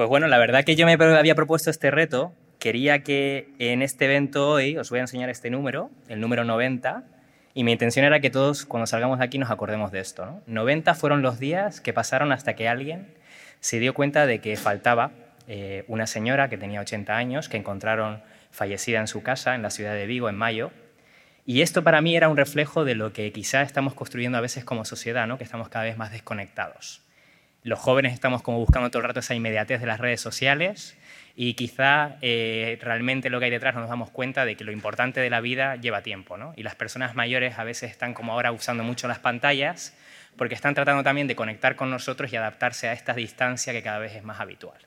Pues bueno, la verdad que yo me había propuesto este reto. Quería que en este evento hoy os voy a enseñar este número, el número 90, y mi intención era que todos cuando salgamos de aquí nos acordemos de esto. ¿no? 90 fueron los días que pasaron hasta que alguien se dio cuenta de que faltaba eh, una señora que tenía 80 años, que encontraron fallecida en su casa en la ciudad de Vigo en mayo. Y esto para mí era un reflejo de lo que quizá estamos construyendo a veces como sociedad, ¿no? que estamos cada vez más desconectados. Los jóvenes estamos como buscando todo el rato esa inmediatez de las redes sociales y quizá eh, realmente lo que hay detrás no nos damos cuenta de que lo importante de la vida lleva tiempo. ¿no? Y las personas mayores a veces están como ahora usando mucho las pantallas porque están tratando también de conectar con nosotros y adaptarse a esta distancia que cada vez es más habitual.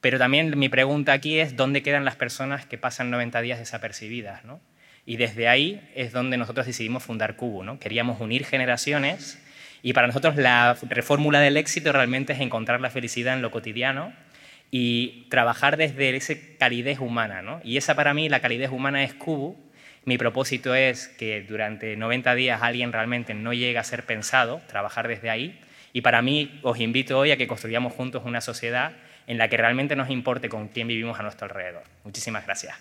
Pero también mi pregunta aquí es, ¿dónde quedan las personas que pasan 90 días desapercibidas? ¿no? Y desde ahí es donde nosotros decidimos fundar Cubo. ¿no? Queríamos unir generaciones y para nosotros la fórmula del éxito realmente es encontrar la felicidad en lo cotidiano y trabajar desde esa calidez humana. ¿no? Y esa para mí, la calidez humana es Cubo. Mi propósito es que durante 90 días alguien realmente no llegue a ser pensado, trabajar desde ahí. Y para mí os invito hoy a que construyamos juntos una sociedad en la que realmente nos importe con quién vivimos a nuestro alrededor. Muchísimas gracias.